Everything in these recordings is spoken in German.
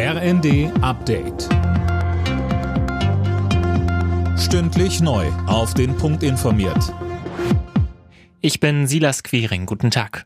RND Update. Stündlich neu. Auf den Punkt informiert. Ich bin Silas Quiring. Guten Tag.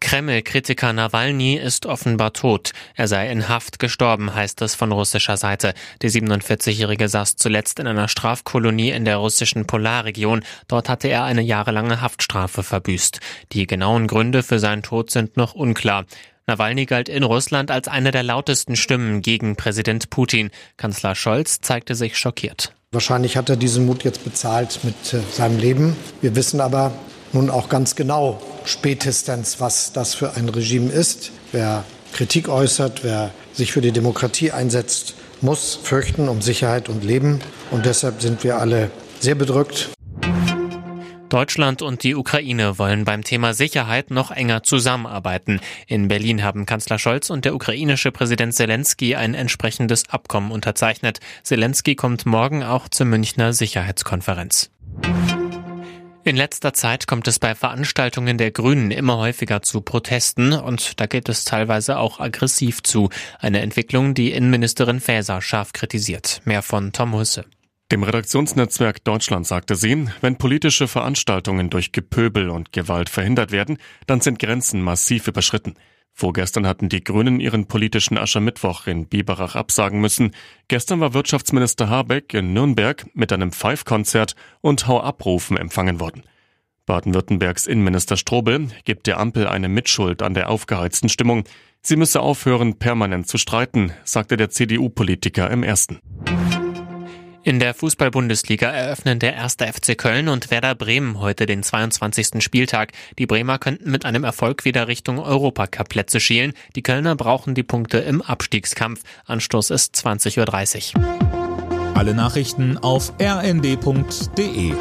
Kreml-Kritiker Nawalny ist offenbar tot. Er sei in Haft gestorben, heißt es von russischer Seite. Der 47-Jährige saß zuletzt in einer Strafkolonie in der russischen Polarregion. Dort hatte er eine jahrelange Haftstrafe verbüßt. Die genauen Gründe für seinen Tod sind noch unklar. Nawalny galt in Russland als eine der lautesten Stimmen gegen Präsident Putin. Kanzler Scholz zeigte sich schockiert. Wahrscheinlich hat er diesen Mut jetzt bezahlt mit äh, seinem Leben. Wir wissen aber nun auch ganz genau spätestens, was das für ein Regime ist. Wer Kritik äußert, wer sich für die Demokratie einsetzt, muss fürchten um Sicherheit und Leben. Und deshalb sind wir alle sehr bedrückt. Deutschland und die Ukraine wollen beim Thema Sicherheit noch enger zusammenarbeiten. In Berlin haben Kanzler Scholz und der ukrainische Präsident Zelensky ein entsprechendes Abkommen unterzeichnet. Zelensky kommt morgen auch zur Münchner Sicherheitskonferenz. In letzter Zeit kommt es bei Veranstaltungen der Grünen immer häufiger zu Protesten und da geht es teilweise auch aggressiv zu. Eine Entwicklung, die Innenministerin Faeser scharf kritisiert. Mehr von Tom Husse. Dem Redaktionsnetzwerk Deutschland sagte sie, wenn politische Veranstaltungen durch Gepöbel und Gewalt verhindert werden, dann sind Grenzen massiv überschritten. Vorgestern hatten die Grünen ihren politischen Aschermittwoch in Biberach absagen müssen. Gestern war Wirtschaftsminister Habeck in Nürnberg mit einem Pfeifkonzert und Hau-Abrufen empfangen worden. Baden-Württembergs Innenminister Strobel gibt der Ampel eine Mitschuld an der aufgeheizten Stimmung. Sie müsse aufhören, permanent zu streiten, sagte der CDU-Politiker im ersten. In der Fußball-Bundesliga eröffnen der erste FC Köln und Werder Bremen heute den 22. Spieltag. Die Bremer könnten mit einem Erfolg wieder Richtung Europacup-Plätze schielen. Die Kölner brauchen die Punkte im Abstiegskampf. Anstoß ist 20.30 Uhr. Alle Nachrichten auf rnd.de